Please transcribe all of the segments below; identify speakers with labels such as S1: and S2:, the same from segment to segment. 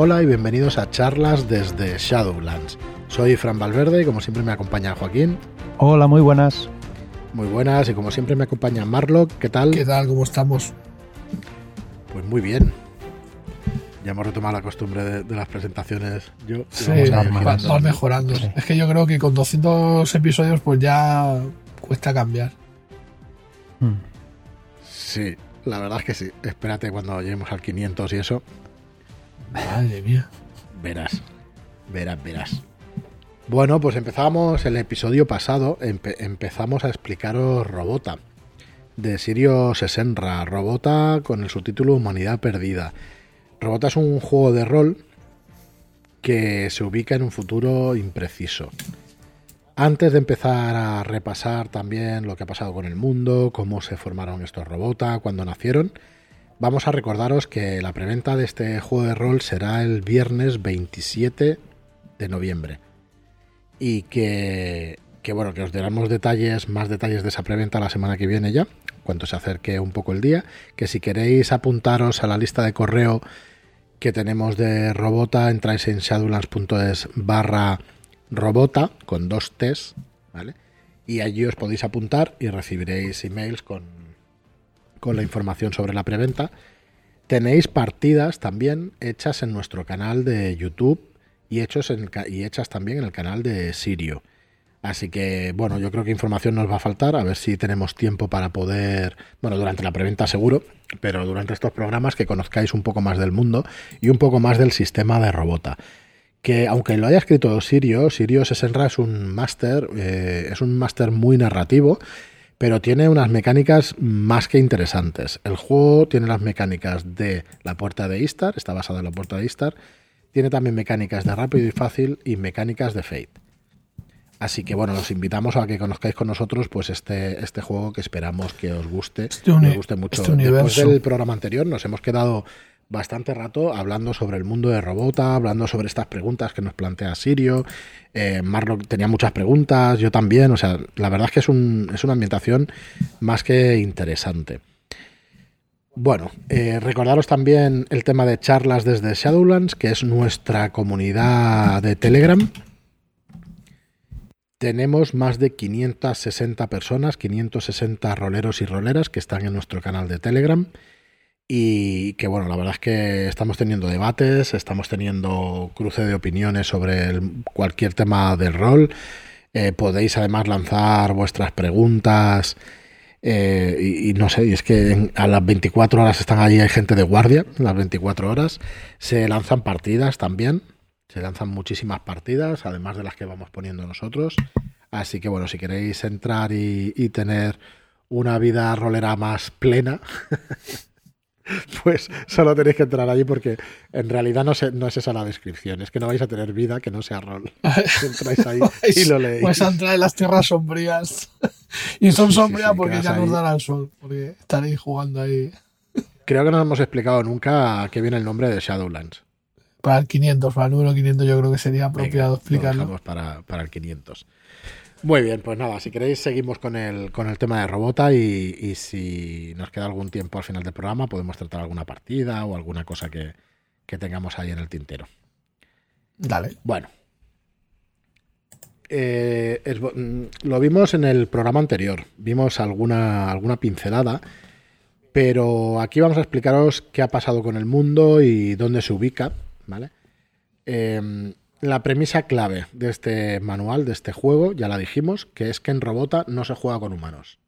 S1: Hola y bienvenidos a charlas desde Shadowlands. Soy Fran Valverde y como siempre me acompaña Joaquín.
S2: Hola, muy buenas.
S1: Muy buenas y como siempre me acompaña Marlock. ¿Qué tal?
S3: ¿Qué tal? ¿Cómo estamos?
S1: Pues muy bien. Ya hemos retomado la costumbre de, las presentaciones. Yo,
S3: sí, va, mejorando. Es que yo creo que con 200 episodios pues ya cuesta cambiar.
S1: Hmm. Sí, la verdad es que sí. Espérate cuando lleguemos al 500 y eso.
S3: Madre mía.
S1: Verás, verás, verás. Bueno, pues empezamos el episodio pasado, empezamos a explicaros Robota, de Sirio Sesenra, Robota con el subtítulo Humanidad Perdida. Robota es un juego de rol que se ubica en un futuro impreciso. Antes de empezar a repasar también lo que ha pasado con el mundo, cómo se formaron estos Robota, cuándo nacieron, vamos a recordaros que la preventa de este juego de rol será el viernes 27 de noviembre y que, bueno, que os daremos detalles, más detalles de esa preventa la semana que viene ya, cuando se acerque un poco el día, que si queréis apuntaros a la lista de correo que tenemos de Robota, entráis en shadowlands.es barra Robota con dos T's, ¿vale? Y allí os podéis apuntar y recibiréis emails con, con la información sobre la preventa. Tenéis partidas también hechas en nuestro canal de YouTube y, hechos y hechas también en el canal de Sirio. Así que, bueno, yo creo que información nos va a faltar, a ver si tenemos tiempo para poder, bueno, durante la preventa seguro, pero durante estos programas que conozcáis un poco más del mundo y un poco más del sistema de Robota. Que aunque lo haya escrito Sirio, Sirio Sesenra es un máster, eh, es un máster muy narrativo, pero tiene unas mecánicas más que interesantes. El juego tiene las mecánicas de la puerta de Istar, está basado en la puerta de Istar, tiene también mecánicas de rápido y fácil y mecánicas de fate. Así que bueno, los invitamos a que conozcáis con nosotros pues este, este juego que esperamos que os guste,
S3: este
S1: os guste mucho. Este Después del programa anterior nos hemos quedado bastante rato hablando sobre el mundo de Robota, hablando sobre estas preguntas que nos plantea Sirio. Eh, tenía muchas preguntas, yo también. O sea, la verdad es que es, un, es una ambientación más que interesante. Bueno, eh, recordaros también el tema de charlas desde Shadowlands, que es nuestra comunidad de Telegram. Tenemos más de 560 personas, 560 roleros y roleras que están en nuestro canal de Telegram. Y que bueno, la verdad es que estamos teniendo debates, estamos teniendo cruce de opiniones sobre cualquier tema del rol. Eh, podéis además lanzar vuestras preguntas eh, y, no sé, y es que a las 24 horas están allí, hay gente de guardia, las 24 horas. Se lanzan partidas también, se lanzan muchísimas partidas, además de las que vamos poniendo nosotros. Así que bueno, si queréis entrar y tener una vida rolera más plena, pues solo tenéis que entrar allí porque en realidad no, no es esa la descripción, es que no vais a tener vida que no sea rol. Entráis ahí y lo leéis.
S3: Vais a entrar en las tierras sombrías. y son sombrías porque ya nos dará el sol, porque estaréis jugando ahí.
S1: Creo que no hemos explicado nunca a qué viene el nombre de Shadowlands.
S3: Para el 500, para el número 500 yo creo que sería apropiado explicarlo.
S1: para, para el 500. Muy bien, pues nada, si queréis seguimos con el, con el tema de Robota y, si nos queda algún tiempo al final del programa podemos tratar alguna partida o alguna cosa que, tengamos ahí en el tintero.
S3: Dale.
S1: Bueno. Eh, mm, lo vimos en el programa anterior, vimos alguna, alguna pincelada, pero aquí vamos a explicaros qué ha pasado con el mundo y dónde se ubica, ¿vale? Eh, la premisa clave de este manual, de este juego, ya la dijimos, que es que en Robota no se juega con humanos.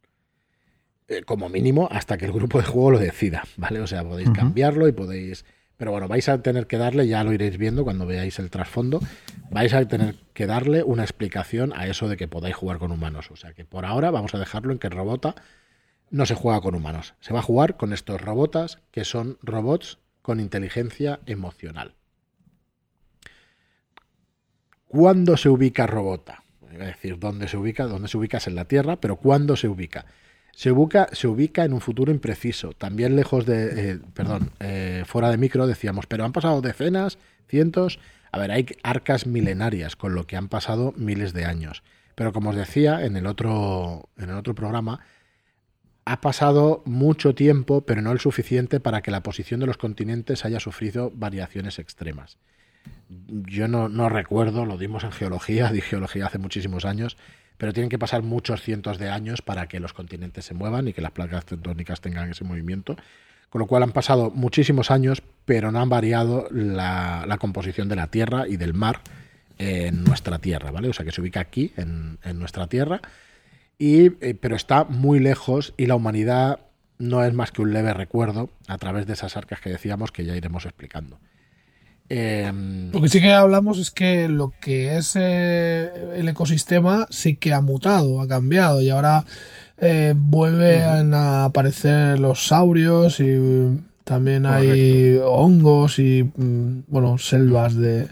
S1: Eh, como mínimo, hasta que el grupo de juego lo decida, ¿vale? O sea, podéis cambiarlo y podéis. Pero bueno, vais a tener que darle, ya lo iréis viendo cuando veáis el trasfondo, vais a tener que darle una explicación a eso de que podáis jugar con humanos. O sea que por ahora vamos a dejarlo en que en Robota no se juega con humanos. Se va a jugar con estos robotas que son robots con inteligencia emocional. ¿Cuándo se ubica Robota? Es decir, ¿dónde se ubica? ¿Dónde se ubica? Es en la Tierra, pero ¿cuándo se ubica? Se ubica, se ubica en un futuro impreciso, también lejos de, eh, perdón, eh, fuera de micro decíamos, pero han pasado decenas, cientos, a ver, hay arcas milenarias, con lo que han pasado miles de años. Pero como os decía en el otro, en el otro programa, ha pasado mucho tiempo, pero no el suficiente para que la posición de los continentes haya sufrido variaciones extremas. Yo no, recuerdo, lo dimos en geología, di geología hace muchísimos años, pero tienen que pasar muchos cientos de años para que los continentes se muevan y que las placas tectónicas tengan ese movimiento. Con lo cual han pasado muchísimos años, pero no han variado la, la composición de la Tierra y del mar en nuestra Tierra, ¿vale? O sea que se ubica aquí, en, en nuestra Tierra, y, eh, pero está muy lejos y la humanidad no es más que un leve recuerdo a través de esas arcas que decíamos que ya iremos explicando.
S3: Em, lo que sí que hablamos es que lo que es eh, el ecosistema sí que ha mutado, ha cambiado y ahora eh, vuelven a aparecer los saurios y también hay hongos y mm, bueno selvas de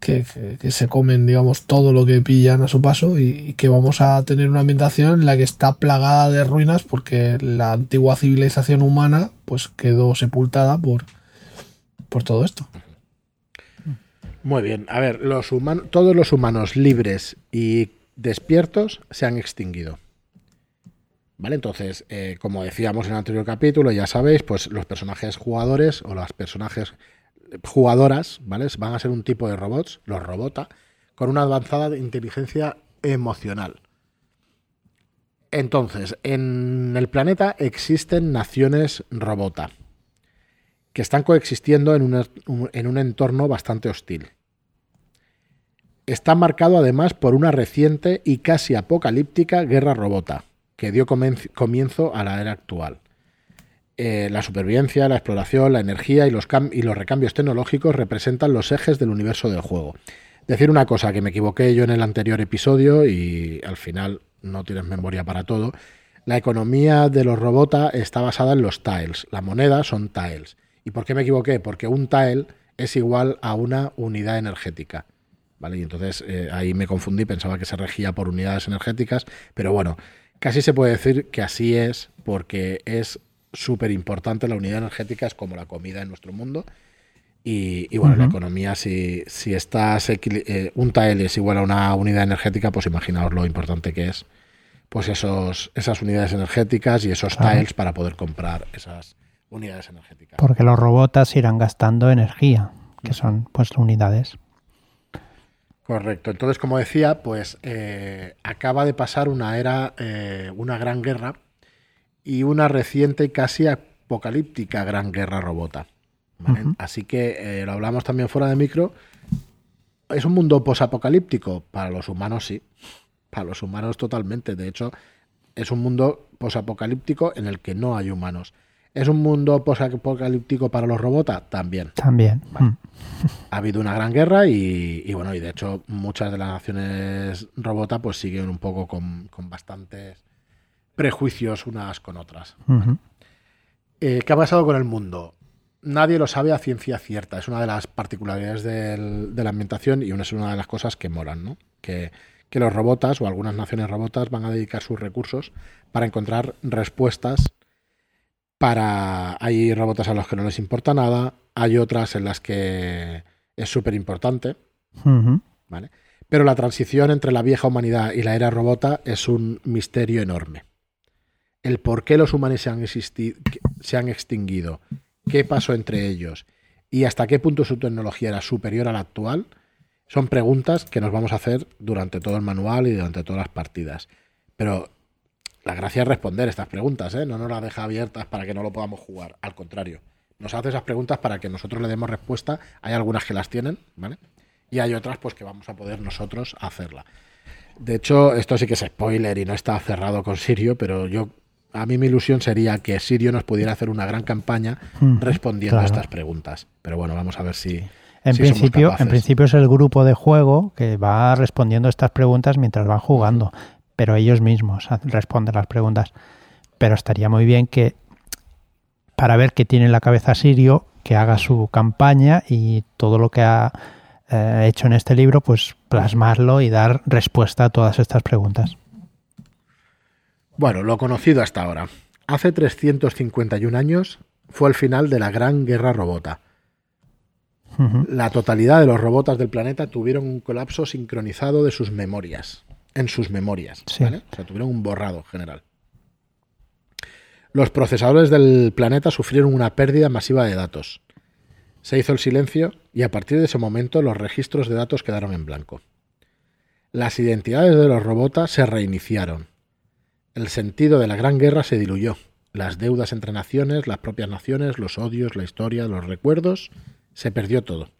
S3: que, se comen digamos todo lo que pillan a su paso y, que vamos a tener una ambientación en la que está plagada de ruinas porque la antigua civilización humana pues quedó sepultada por por todo esto.
S1: Muy bien. A ver, todos los humanos libres y despiertos se han extinguido. ¿Vale? Entonces, eh, como decíamos en el anterior capítulo, ya sabéis, pues los personajes jugadores o las personajes jugadoras, ¿vale? Van a ser un tipo de robots, los robota, con una avanzada inteligencia emocional. Entonces, en el planeta existen naciones robota que están coexistiendo en un, en un entorno bastante hostil. Está marcado además por una reciente y casi apocalíptica guerra robota, que dio comienzo a la era actual. Eh, la supervivencia, la exploración, la energía y los, recambios tecnológicos representan los ejes del universo del juego. Decir una cosa que me equivoqué yo en el anterior episodio y al final no tienes memoria para todo. La economía de los robots está basada en los tiles. La moneda son tiles. ¿Y por qué me equivoqué? Porque un tile es igual a una unidad energética. ¿Vale? Y entonces eh, ahí me confundí, pensaba que se regía por unidades energéticas, pero bueno, casi se puede decir que así es porque es súper importante la unidad energética, es como la comida en nuestro mundo. Y, bueno, la economía, si, si estás eh, un tile es igual a una unidad energética, pues imaginaos lo importante que es pues esos, esas unidades energéticas y esos tiles para poder comprar esas, unidades energéticas.
S2: Porque los robots irán gastando energía, que son pues unidades.
S1: Correcto. Entonces, como decía, pues eh, acaba de pasar una era, eh, una gran guerra y una reciente y casi apocalíptica gran guerra robota. Así que eh, lo hablamos también fuera de micro. ¿Es un mundo posapocalíptico? Para los humanos sí. Para los humanos totalmente. De hecho, es un mundo posapocalíptico en el que no hay humanos. ¿Es un mundo posapocalíptico para los robots? También.
S2: También. Mm.
S1: Ha habido una gran guerra y, bueno, y de hecho muchas de las naciones robota pues siguen un poco con, bastantes prejuicios unas con otras. Eh, ¿Qué ha pasado con el mundo? Nadie lo sabe a ciencia cierta. Es una de las particularidades de la ambientación y es una de las cosas que moran, ¿no? Que, que los robotas o algunas naciones robotas van a dedicar sus recursos para encontrar respuestas para hay robots a los que no les importa nada, hay otras en las que es súper importante, ¿vale? Pero la transición entre la vieja humanidad y la era robota es un misterio enorme. El por qué los humanos se han, se han extinguido, qué pasó entre ellos y hasta qué punto su tecnología era superior a la actual, son preguntas que nos vamos a hacer durante todo el manual y durante todas las partidas. Pero la gracia es responder estas preguntas, ¿eh? no nos las deja abiertas para que no lo podamos jugar. Al contrario, nos hace esas preguntas para que nosotros le demos respuesta. Hay algunas que las tienen, ¿vale? Y hay otras pues que vamos a poder nosotros hacerla. De hecho, esto sí que es spoiler y no está cerrado con Sirio, pero yo a mí mi ilusión sería que Sirio nos pudiera hacer una gran campaña hmm, respondiendo a estas preguntas. Pero bueno, vamos a ver si.
S2: En, principio, en principio es el grupo de juego que va respondiendo estas preguntas mientras van jugando pero ellos mismos responden las preguntas. Pero estaría muy bien que, para ver qué tiene en la cabeza Sirio, que haga su campaña y todo lo que ha eh, hecho en este libro, pues plasmarlo y dar respuesta a todas estas preguntas.
S1: Bueno, lo conocido hasta ahora. Hace 351 años fue el final de la Gran Guerra Robota. La totalidad de los robotas del planeta tuvieron un colapso sincronizado de sus memorias en sus memorias. ¿vale? O sea, tuvieron un borrado general. Los procesadores del planeta sufrieron una pérdida masiva de datos. Se hizo el silencio y a partir de ese momento los registros de datos quedaron en blanco. Las identidades de los robotas se reiniciaron. El sentido de la Gran Guerra se diluyó. Las deudas entre naciones, las propias naciones, los odios, la historia, los recuerdos, se perdió todo.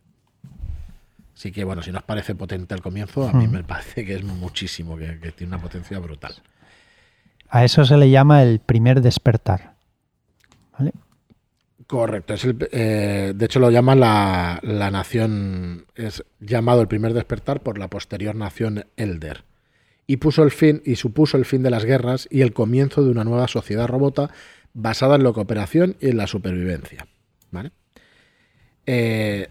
S1: Así que bueno, si nos parece potente al comienzo, a mí hmm. me parece que es muchísimo, que, tiene una potencia brutal.
S2: A eso se le llama el primer despertar. ¿Vale?
S1: Correcto, es eh, de hecho lo llama la, la, nación, es llamado el primer despertar por la posterior nación Elder. Y puso el fin, y supuso el fin de las guerras y el comienzo de una nueva sociedad robota basada en la cooperación y en la supervivencia. ¿Vale? Eh,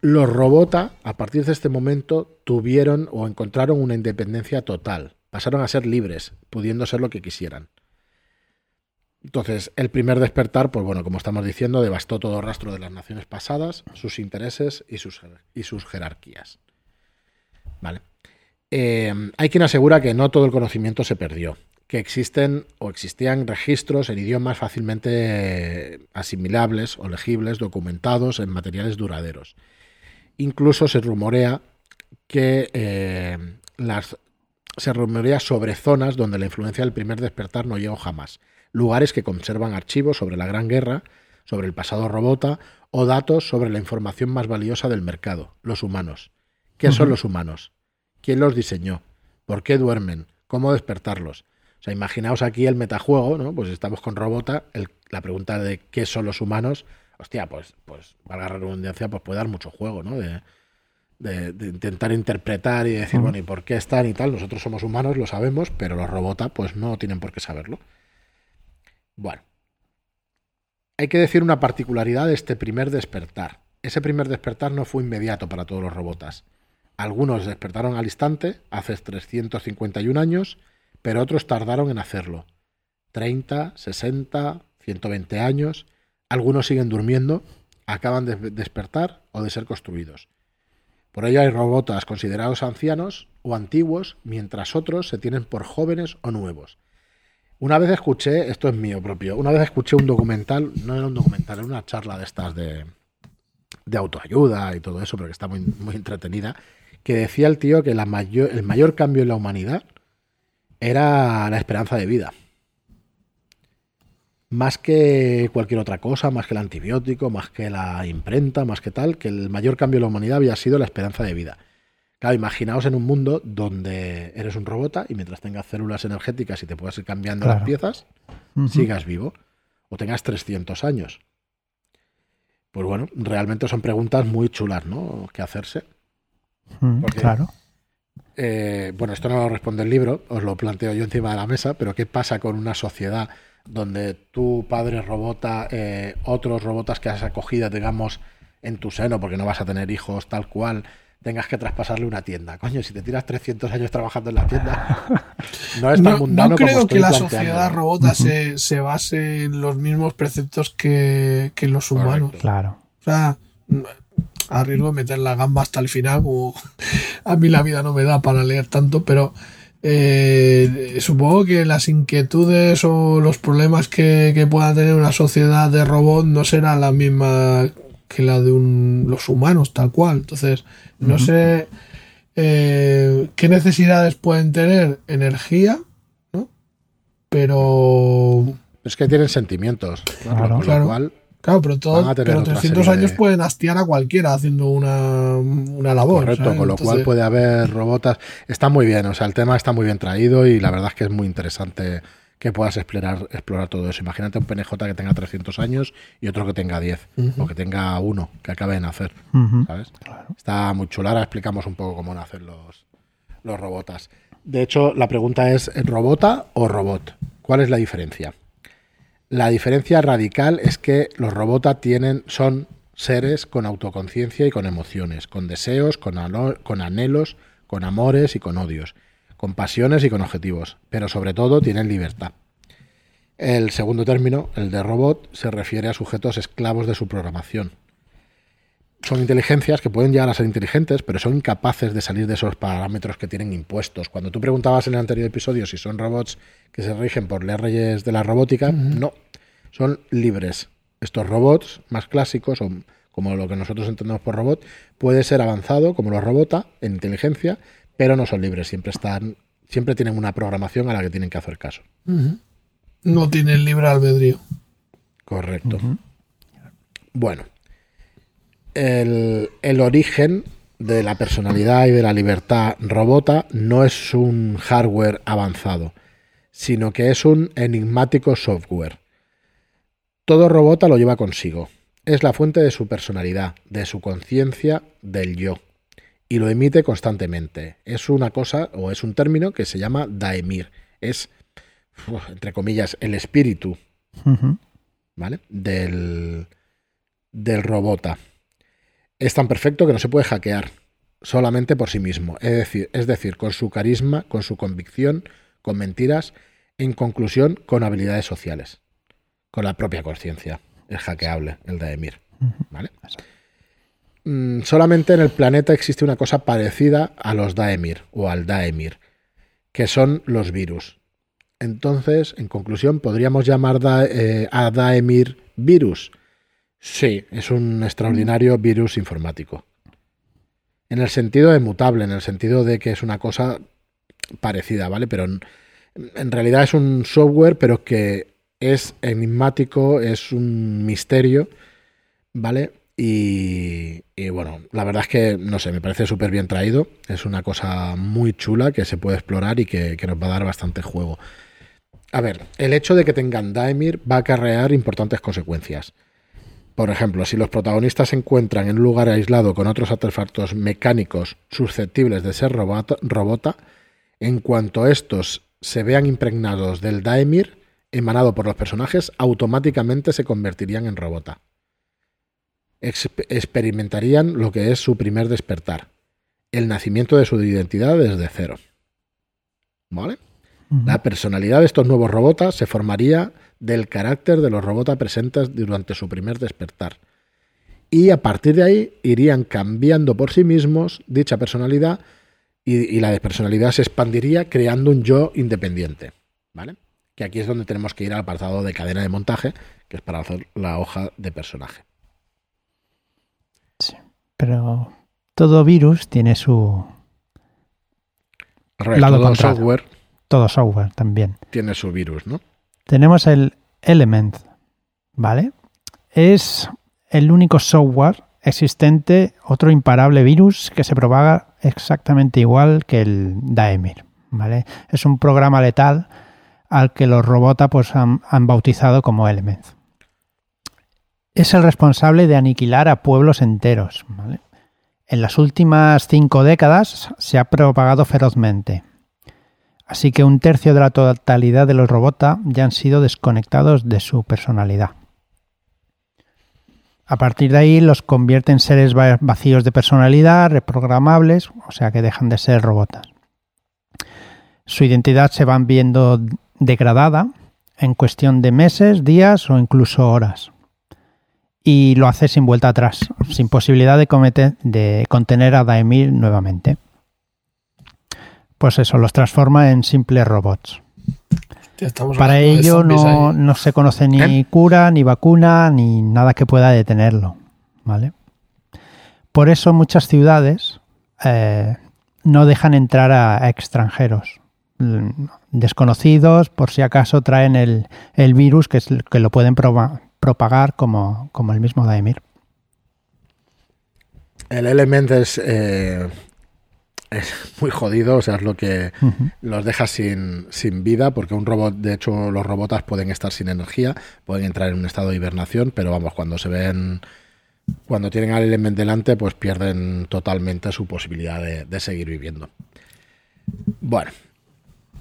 S1: los Robota, a partir de este momento, tuvieron o encontraron una independencia total. Pasaron a ser libres, pudiendo ser lo que quisieran. Entonces, el primer despertar, pues bueno, como estamos diciendo, devastó todo rastro de las naciones pasadas, sus intereses y sus, y sus jerarquías. Vale. Eh, hay quien asegura que no todo el conocimiento se perdió, que existen o existían registros en idiomas fácilmente asimilables o legibles, documentados en materiales duraderos Incluso se rumorea que eh, las, se rumorea sobre zonas donde la influencia del primer despertar no llegó jamás. Lugares que conservan archivos sobre la Gran Guerra, sobre el pasado robota o datos sobre la información más valiosa del mercado, los humanos. ¿Qué son los humanos? ¿Quién los diseñó? ¿Por qué duermen? ¿Cómo despertarlos? O sea, imaginaos aquí el metajuego, ¿no? Pues estamos con Robota, la pregunta de qué son los humanos hostia, pues, pues valga la redundancia, pues puede dar mucho juego, ¿no? De, intentar interpretar y decir, bueno, ¿y por qué están y tal? Nosotros somos humanos, lo sabemos, pero los robotas, pues no tienen por qué saberlo. Bueno, hay que decir una particularidad de este primer despertar. Ese primer despertar no fue inmediato para todos los robotas. Algunos despertaron al instante, hace 351 años, pero otros tardaron en hacerlo. 30, 60, 120 años. Algunos siguen durmiendo, acaban de despertar o de ser construidos. Por ello hay robotas considerados ancianos o antiguos, mientras otros se tienen por jóvenes o nuevos. Una vez escuché, esto es mío propio, una vez escuché un documental, no era un documental, era una charla de estas de, de autoayuda y todo eso, pero que está muy, muy entretenida, que decía el tío que el mayor cambio en la humanidad era la esperanza de vida más que cualquier otra cosa, más que el antibiótico, más que la imprenta, más que tal, que el mayor cambio en la humanidad había sido la esperanza de vida. Claro, imaginaos en un mundo donde eres un robota y mientras tengas células energéticas y te puedas ir cambiando las piezas, sigas vivo o tengas 300 años. Pues bueno, realmente son preguntas muy chulas, ¿no? Que hacerse.
S2: claro.
S1: Eh, bueno, esto no lo responde el libro, os lo planteo yo encima de la mesa, pero ¿qué pasa con una sociedad donde tu padre robota, eh, otros robotas que has acogido, digamos, en tu seno, porque no vas a tener hijos tal cual, tengas que traspasarle una tienda. Coño, si te tiras 300 años trabajando en la tienda, no es tan mundano
S3: No creo que la sociedad robota se, se, base en los mismos preceptos que, que los humanos.
S2: Claro.
S3: O sea, arriesgo de meter la gamba hasta el final, a mí la vida no me da para leer tanto, pero eh, supongo que las inquietudes o los problemas que, pueda tener una sociedad de robots no serán la misma que la de los humanos, tal cual. Entonces, no sé eh, qué necesidades pueden tener energía, ¿no? Pero...
S1: Es que tienen sentimientos, claro, claro.
S3: Claro, pero, todo, pero 300 años pueden hastiar a cualquiera haciendo una, una labor.
S1: Correcto, con lo cual puede haber robotas. Está muy bien, o sea, el tema está muy bien traído y la verdad es que es muy interesante que puedas explorar, explorar todo eso. Imagínate un PNJ que tenga 300 años y otro que tenga 10 o que tenga uno que acabe de nacer. ¿sabes? Está muy chula. Ahora explicamos un poco cómo nacen los, los robotas. De hecho, la pregunta es: ¿robota o robot? ¿Cuál es la diferencia? La diferencia radical es que los robots tienen, son seres con autoconciencia y con emociones, con deseos, con, con anhelos, con amores y con odios, con pasiones y con objetivos, pero sobre todo tienen libertad. El segundo término, el de robot, se refiere a sujetos esclavos de su programación. Son inteligencias que pueden llegar a ser inteligentes, pero son incapaces de salir de esos parámetros que tienen impuestos. Cuando tú preguntabas en el anterior episodio si son robots que se rigen por leyes de la robótica, no, son libres. Estos robots más clásicos, o como lo que nosotros entendemos por robot, puede ser avanzado, como los robota, en inteligencia, pero no son libres, siempre están, siempre tienen una programación a la que tienen que hacer caso.
S3: No tienen libre albedrío.
S1: Correcto. Bueno, el, el, origen de la personalidad y de la libertad robota no es un hardware avanzado, sino que es un enigmático software. Todo robota lo lleva consigo. Es la fuente de su personalidad, de su conciencia, del yo. Y lo emite constantemente. Es una cosa, o es un término que se llama daemir. Es, entre comillas, el espíritu. ¿Vale? Del, del robota es tan perfecto que no se puede hackear solamente por sí mismo. Es decir, es decir, con su carisma, con su convicción, con mentiras, en conclusión, con habilidades sociales, con la propia conciencia. Es hackeable, el Daemir. ¿Vale? Mm, solamente en el planeta existe una cosa parecida a los Daemir o al Daemir, que son los virus. Entonces, en conclusión, podríamos llamar eh, a Daemir virus Sí, es un extraordinario virus informático. En el sentido de mutable, en el sentido de que es una cosa parecida, ¿vale? Pero en, realidad es un software, pero que es enigmático, es un misterio, ¿vale? Y, bueno, la verdad es que, no sé, me parece súper bien traído. Es una cosa muy chula que se puede explorar y que, que, nos va a dar bastante juego. A ver, el hecho de que tengan Daemir va a acarrear importantes consecuencias. Por ejemplo, si los protagonistas se encuentran en un lugar aislado con otros artefactos mecánicos susceptibles de ser robota, en cuanto estos se vean impregnados del Daemir emanado por los personajes, automáticamente se convertirían en robota. experimentarían lo que es su primer despertar, el nacimiento de su identidad desde cero. ¿Vale? La personalidad de estos nuevos robotas se formaría del carácter de los robots presentes durante su primer despertar. Y a partir de ahí irían cambiando por sí mismos dicha personalidad y, la personalidad se expandiría creando un yo independiente. ¿Vale? Que aquí es donde tenemos que ir al apartado de cadena de montaje, que es para hacer la hoja de personaje.
S2: Sí, pero todo virus tiene su
S1: todo software.
S2: Todo software también.
S1: Tiene su virus, ¿no?
S2: Tenemos el Element, ¿vale? Es el único software existente, otro imparable virus que se propaga exactamente igual que el Daemir, ¿vale? Es un programa letal al que los robots pues, han, bautizado como Element. Es el responsable de aniquilar a pueblos enteros, En las últimas cinco décadas se ha propagado ferozmente Así que un tercio de la totalidad de los robots ya han sido desconectados de su personalidad. A partir de ahí los convierte en seres vacíos de personalidad, reprogramables, o sea que dejan de ser robots. Su identidad se va viendo degradada en cuestión de meses, días o incluso horas. Y lo hace sin vuelta atrás, sin posibilidad de, de contener a Daemir nuevamente pues eso, los transforma en simples robots. Para ello no, se conoce ni ¿Eh? cura, ni vacuna, ni nada que pueda detenerlo. ¿vale? Por eso muchas ciudades eh, no dejan entrar a, extranjeros mm, desconocidos por si acaso traen el, virus que, es, que lo pueden propagar como, como, el mismo Daemir.
S1: El elemento es eh, es muy jodido, o sea, es lo que los deja sin, sin, vida, porque un robot, de hecho, los robotas pueden estar sin energía, pueden entrar en un estado de hibernación, pero vamos, cuando se ven, cuando tienen al element delante, pues pierden totalmente su posibilidad de, seguir viviendo. Bueno,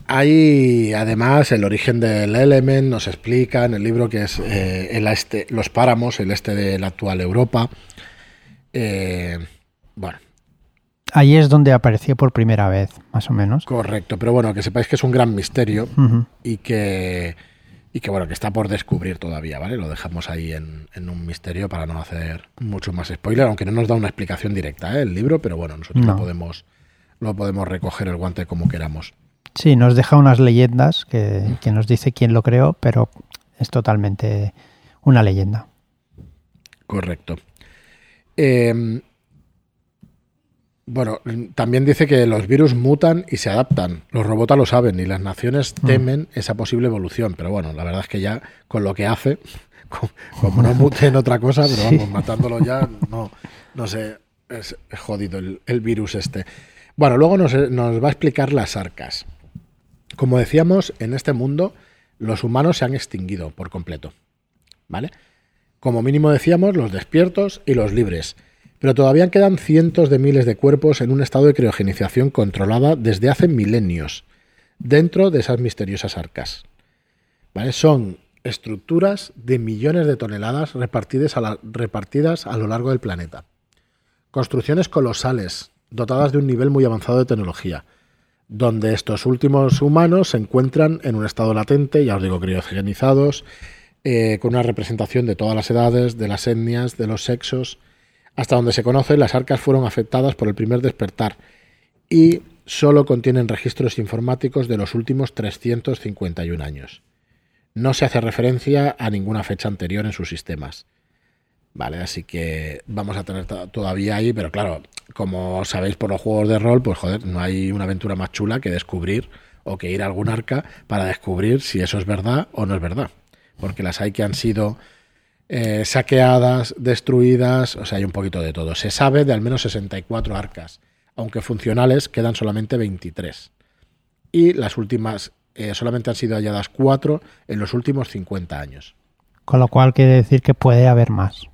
S1: hay además el origen del element, nos explica en el libro que es eh, el este, los páramos, el este de la actual Europa. Eh, bueno,
S2: Ahí es donde apareció por primera vez, más o menos.
S1: Correcto, pero bueno, que sepáis que es un gran misterio y que y que bueno, que está por descubrir todavía, ¿vale? Lo dejamos ahí en, un misterio para no hacer mucho más spoiler, aunque no nos da una explicación directa ¿eh? el libro, pero bueno, nosotros lo podemos lo podemos recoger el guante como queramos.
S2: Sí, nos deja unas leyendas que, que nos dice quién lo creó, pero es totalmente una leyenda.
S1: Correcto. Eh, bueno, también dice que los virus mutan y se adaptan. Los robots lo saben y las naciones mm. temen esa posible evolución. Pero bueno, la verdad es que ya con lo que hace, como no muten otra cosa, pero vamos, matándolo ya, no, no sé, es jodido el, virus este. Bueno, luego nos, nos va a explicar las arcas. Como decíamos, en este mundo los humanos se han extinguido por completo. ¿Vale? Como mínimo decíamos, los despiertos y los libres pero todavía quedan cientos de miles de cuerpos en un estado de criogenización controlada desde hace milenios, dentro de esas misteriosas arcas. Son estructuras de millones de toneladas repartidas a, repartidas a lo largo del planeta. Construcciones colosales, dotadas de un nivel muy avanzado de tecnología, donde estos últimos humanos se encuentran en un estado latente, ya os digo, criogenizados, eh, con una representación de todas las edades, de las etnias, de los sexos, hasta donde se conoce, las arcas fueron afectadas por el primer despertar y solo contienen registros informáticos de los últimos 351 años. No se hace referencia a ninguna fecha anterior en sus sistemas. Vale, así que vamos a tener todavía ahí, pero claro, como sabéis por los juegos de rol, pues joder, no hay una aventura más chula que descubrir o que ir a algún arca para descubrir si eso es verdad o no es verdad. Porque las hay que han sido eh, saqueadas, destruidas, o sea, hay un poquito de todo. Se sabe de al menos 64 arcas, aunque funcionales quedan solamente 23. Y las últimas eh, solamente han sido halladas 4 en los últimos 50 años.
S2: Con lo cual quiere decir que puede haber más.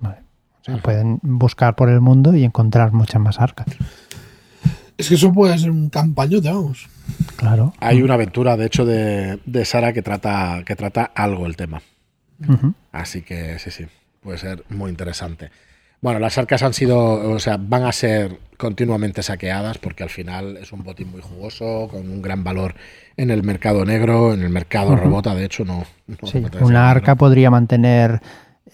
S2: O sea, pueden buscar por el mundo y encontrar muchas más arcas.
S3: Es que eso puede ser un campañote, vamos.
S2: Claro.
S1: Hay una aventura, de hecho, de, de Sara que trata, que trata algo el tema. Así que sí, sí, puede ser muy interesante. Bueno, las arcas han sido, o sea, van a ser continuamente saqueadas porque al final es un botín muy jugoso, con un gran valor en el mercado negro, en el mercado robota, de hecho, no.
S2: una arca podría mantener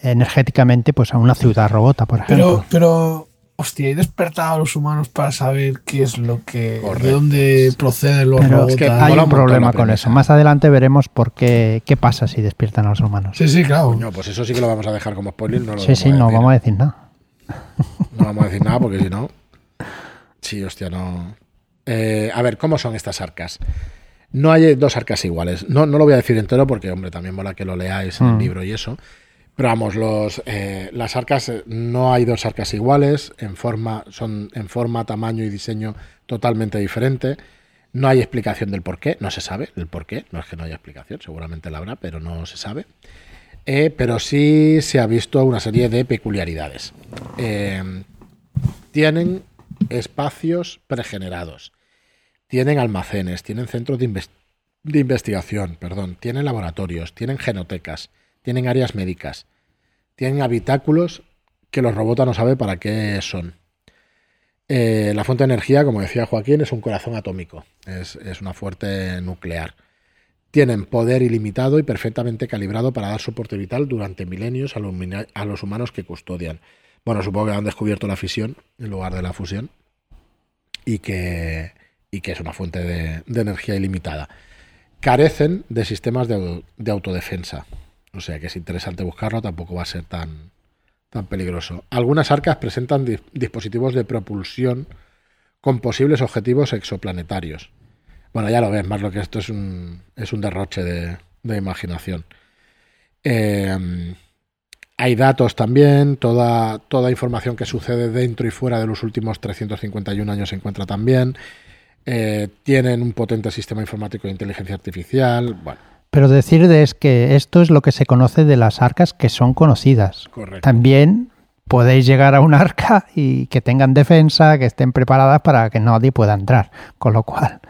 S2: energéticamente pues a una ciudad robota, por ejemplo.
S3: Pero, pero hostia, he despertado a los humanos para saber qué es lo que, de dónde proceden los robots.
S2: hay un problema con eso. Más adelante veremos por qué, qué pasa si despiertan a los humanos.
S3: Sí, sí, claro.
S1: pues eso sí que lo vamos a dejar como spoiler. No lo
S2: sí, sí, no vamos a decir nada.
S1: No vamos a decir nada porque si no. Sí, hostia, no. Eh, a ver, ¿cómo son estas arcas? No hay dos arcas iguales. No, no lo voy a decir entero porque, hombre, también mola que lo leáis en el mm. libro y eso. Vamos, los, eh, las arcas, eh, no hay dos arcas iguales, en forma, son en forma, tamaño y diseño totalmente diferente. No hay explicación del por qué, no se sabe el por qué, no es que no haya explicación, seguramente la habrá, pero no se sabe. Eh, pero sí se ha visto una serie de peculiaridades. tienen espacios pregenerados, tienen almacenes, tienen centros de, de investigación, perdón, tienen laboratorios, tienen genotecas, tienen áreas médicas, tienen habitáculos que los robots no saben para qué son. Eh, la fuente de energía, como decía Joaquín, es un corazón atómico, es, una fuerte nuclear. Tienen poder ilimitado y perfectamente calibrado para dar soporte vital durante milenios a los, humanos que custodian. Bueno, supongo que han descubierto la fisión en lugar de la fusión y que, que es una fuente de, energía ilimitada. Carecen de sistemas de autodefensa. O sea que es interesante buscarlo, tampoco va a ser tan, tan peligroso. Algunas arcas presentan dispositivos de propulsión con posibles objetivos exoplanetarios. Bueno, ya lo ves, más lo que esto es un, es un derroche de, imaginación. Em, hay datos también, toda, toda información que sucede dentro y fuera de los últimos 351 años se encuentra también. Eh, tienen un potente sistema informático de inteligencia artificial. Bueno,
S2: pero decir es que esto es lo que se conoce de las arcas que son conocidas.
S1: Correcto.
S2: También podéis llegar a un arca y que tengan defensa, que estén preparadas para que nadie pueda entrar. Con lo cual,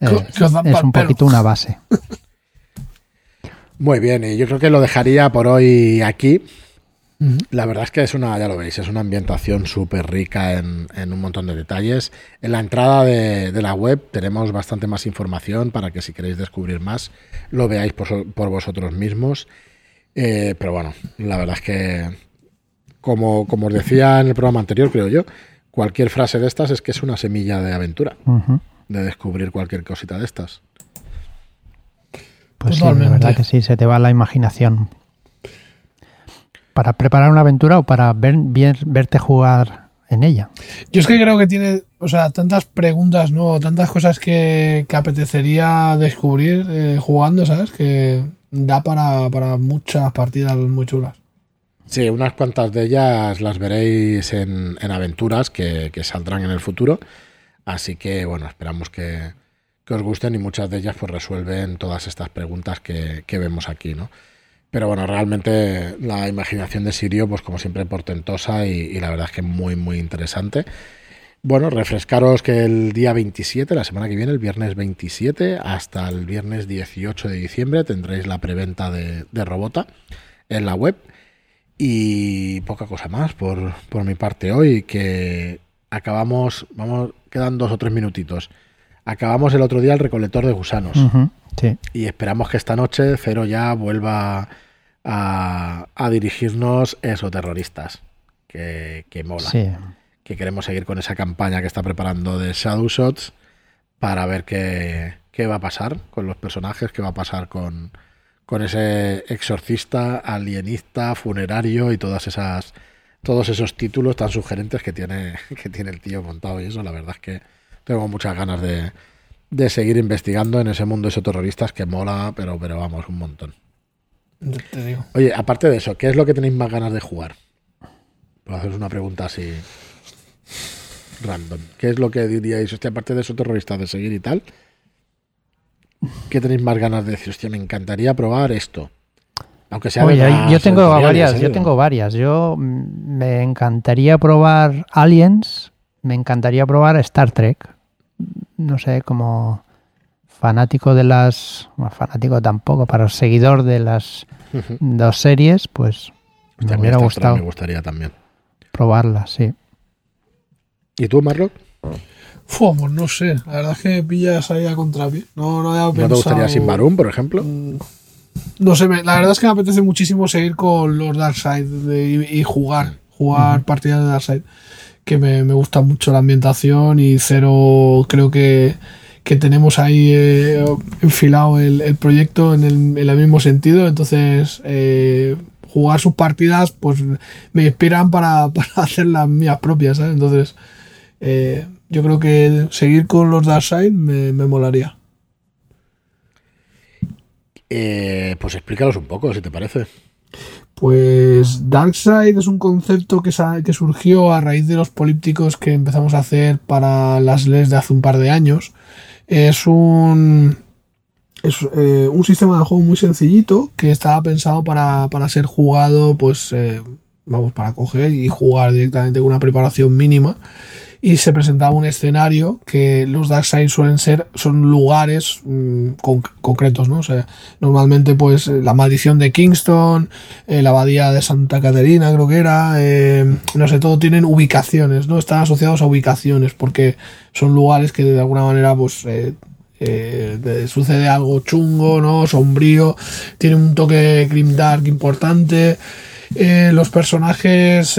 S2: eh, es un poquito una base.
S1: Muy bien, y yo creo que lo dejaría por hoy aquí. La verdad es que es una, ya lo veis, es una ambientación súper rica en, un montón de detalles. En la entrada de, la web tenemos bastante más información para que si queréis descubrir más lo veáis por, vosotros mismos. Eh, pero bueno, la verdad es que, como, como os decía en el programa anterior, creo yo, cualquier frase de estas es que es una semilla de aventura, de descubrir cualquier cosita de estas.
S2: Pues sí, la verdad que sí, se te va la imaginación. ¿Para preparar una aventura o para ver, verte jugar en ella?
S3: Yo es que creo que tiene, o sea, tantas preguntas, ¿no? Tantas cosas que, apetecería descubrir eh, jugando, ¿sabes? Que da para, para muchas partidas muy chulas.
S1: Sí, unas cuantas de ellas las veréis en, aventuras que, saldrán en el futuro. Así que, bueno, esperamos que, os gusten y muchas de ellas pues resuelven todas estas preguntas que, vemos aquí, ¿no? Pero bueno, realmente la imaginación de Sirio, pues como siempre, portentosa y, la verdad es que muy, muy interesante. Bueno, refrescaros que el día 27, la semana que viene, el viernes 27, hasta el viernes 18 de diciembre, tendréis la preventa de, de Robota en la web. Y poca cosa más por, por mi parte hoy, que acabamos, vamos, quedan dos o tres minutitos. Acabamos el otro día el recolector de gusanos. Y esperamos que esta noche Cero ya vuelva a, a dirigirnos esos terroristas. Que, que mola. Que queremos seguir con esa campaña que está preparando de Shadow Shots para ver qué, qué va a pasar con los personajes, qué va a pasar con, con ese exorcista, alienista, funerario y todas esas todos esos títulos tan sugerentes que tiene que tiene el tío montado y eso la verdad es que tengo muchas ganas de, de seguir investigando en ese mundo de esos terroristas que mola, pero pero vamos, un montón. Oye, aparte de eso, ¿qué es lo que tenéis más ganas de jugar? Puedo haceros una pregunta así random. ¿Qué es lo que diríais, hostia, aparte de esos terroristas de seguir y tal? ¿Qué tenéis más ganas de decir? Hostia, me encantaría probar esto. Aunque sea
S2: yo tengo varias, yo tengo varias. Yo me encantaría probar Aliens, me encantaría probar Star Trek. No sé, como fanático de las, fanático tampoco, para seguidor de las dos series, pues me hubiera gustado.
S1: Me gustaría también
S2: probarlas, sí.
S1: ¿Y tú, Marlock?
S3: Pues no sé, la verdad es que pillas ahí a contrapié. No, no,
S1: ¿No te gustaría Sin Barum, por ejemplo? Mm,
S3: no sé, la verdad es que me apetece muchísimo seguir con los Darkseid y, y, jugar, jugar partidas de Darkseid. Que me, gusta mucho la ambientación y cero, creo que, tenemos ahí eh, enfilado el, proyecto en el, mismo sentido. Entonces, eh, jugar sus partidas, pues me inspiran para, hacer las mías propias, Entonces, eh, yo creo que seguir con los Darkseid me, me molaría.
S1: Eh, pues explícalos un poco, si te parece.
S3: Pues Darkseid es un concepto que, que surgió a raíz de los polípticos que empezamos a hacer para las leyes de hace un par de años. Es un, es eh, un sistema de juego muy sencillito que estaba pensado para, ser jugado, pues eh, vamos, para coger y jugar directamente con una preparación mínima y se presentaba un escenario que los Darkseid suelen ser, son lugares mm, concretos, ¿no? O sea, normalmente pues la maldición de Kingston, eh, la abadía de Santa Caterina creo que era, eh, no sé, todo tienen ubicaciones, ¿no? Están asociados a ubicaciones porque son lugares que de alguna manera pues... Eh, sucede algo chungo, ¿no? Sombrío, tiene un toque grimdark importante. los personajes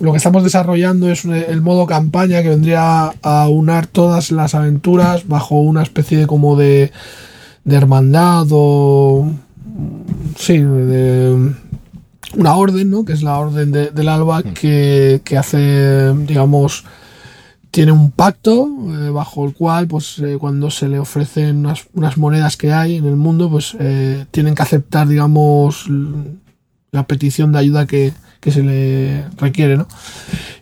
S3: lo que estamos desarrollando es el modo campaña que vendría a unar todas las aventuras bajo una especie de como de, de hermandad o sí de una orden no que es la orden del alba mm. que, hace digamos tiene un pacto eh, bajo el cual pues eh, cuando se le ofrecen unas, unas, monedas que hay en el mundo pues eh, tienen que aceptar digamos la petición de ayuda que, que se le requiere, ¿no?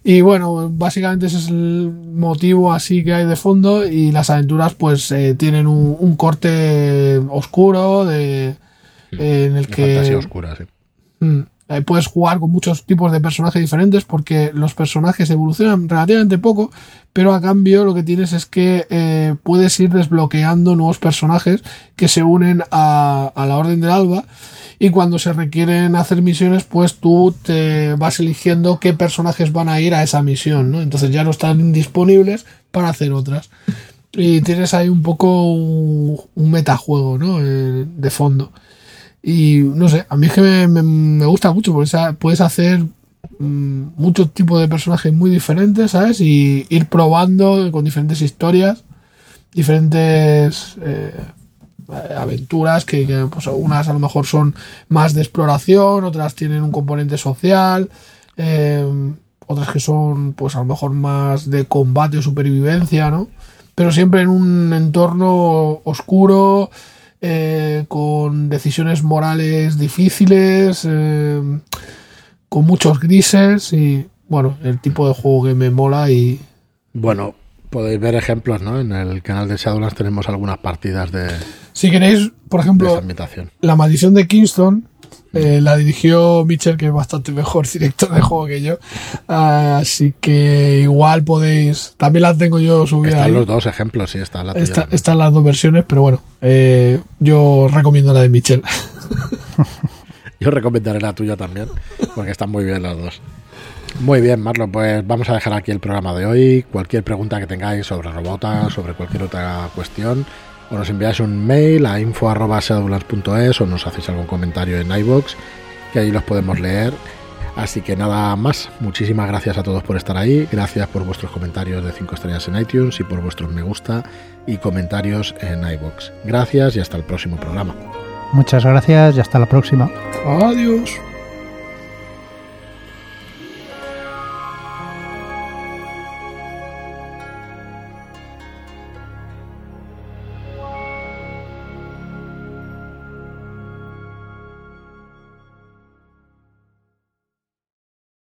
S3: Y bueno, básicamente ese es el motivo así que hay de fondo y las aventuras pues eh, tienen un, corte oscuro de,
S1: en el que... oscura, sí.
S3: Mm, Eh, puedes jugar con muchos tipos de personajes diferentes porque los personajes evolucionan relativamente poco, pero a cambio lo que tienes es que eh, puedes ir desbloqueando nuevos personajes que se unen a, a la Orden del Alba y cuando se requieren hacer misiones, pues tú te vas eligiendo qué personajes van a ir a esa misión, ¿no? Entonces ya no están disponibles para hacer otras. Y tienes ahí un poco un, metajuego, ¿no? Eh, de fondo. Y no sé, a mí es que me, gusta mucho porque puedes hacer mm, muchos tipos de personajes muy diferentes, ¿sabes? Y ir probando con diferentes historias, diferentes eh, aventuras que, pues, unas a lo mejor son más de exploración, otras tienen un componente social, eh, otras que son pues a lo mejor más de combate o supervivencia, ¿no? Pero siempre en un entorno oscuro, eh, con decisiones morales difíciles, eh, con muchos grises y bueno, el tipo de juego que me mola y...
S1: Bueno, podéis ver ejemplos, ¿no? En el canal de Shadowlands tenemos algunas partidas de,
S3: si queréis, por ejemplo, La maldición de Kingston eh, la dirigió Mitchell, que es bastante mejor director de juego que yo. así que igual podéis. También las tengo yo subidas.
S1: Están los dos ejemplos, sí, están
S3: están las dos versiones, pero bueno, eh, yo recomiendo la de Mitchell.
S1: yo recomendaré la tuya también, porque están muy bien las dos. Muy bien, Marlon, pues vamos a dejar aquí el programa de hoy. Cualquier pregunta que tengáis sobre Robota, sobre cualquier otra cuestión, o nos enviáis un mail a info.seadulars.es o nos hacéis algún comentario en iBox que ahí los podemos leer. Así que nada más, muchísimas gracias a todos por estar ahí, gracias por vuestros comentarios de 5 estrellas en iTunes y por vuestros me gusta y comentarios en iBox. Gracias y hasta el próximo programa.
S2: Muchas gracias y hasta la próxima.
S3: Adiós.